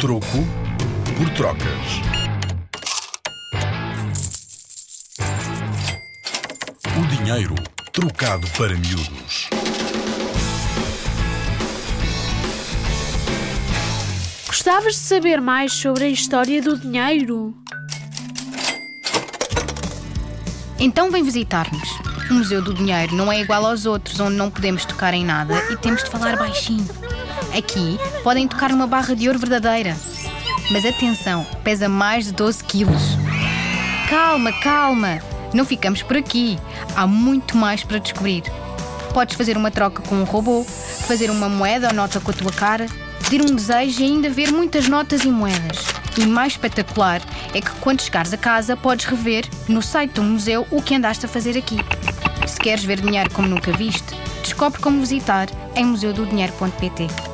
Troco por trocas. O dinheiro trocado para miúdos. Gostavas de saber mais sobre a história do dinheiro? Então vem visitar-nos. O Museu do Dinheiro não é igual aos outros, onde não podemos tocar em nada e temos de falar baixinho. Aqui podem tocar uma barra de ouro verdadeira. Mas atenção, pesa mais de 12 quilos. Calma, calma! Não ficamos por aqui. Há muito mais para descobrir. Podes fazer uma troca com um robô, fazer uma moeda ou nota com a tua cara, pedir um desejo e ainda ver muitas notas e moedas. E mais espetacular é que quando chegares a casa podes rever no site do museu o que andaste a fazer aqui. Se queres ver dinheiro como nunca viste, descobre como visitar em museudodinheiro.pt.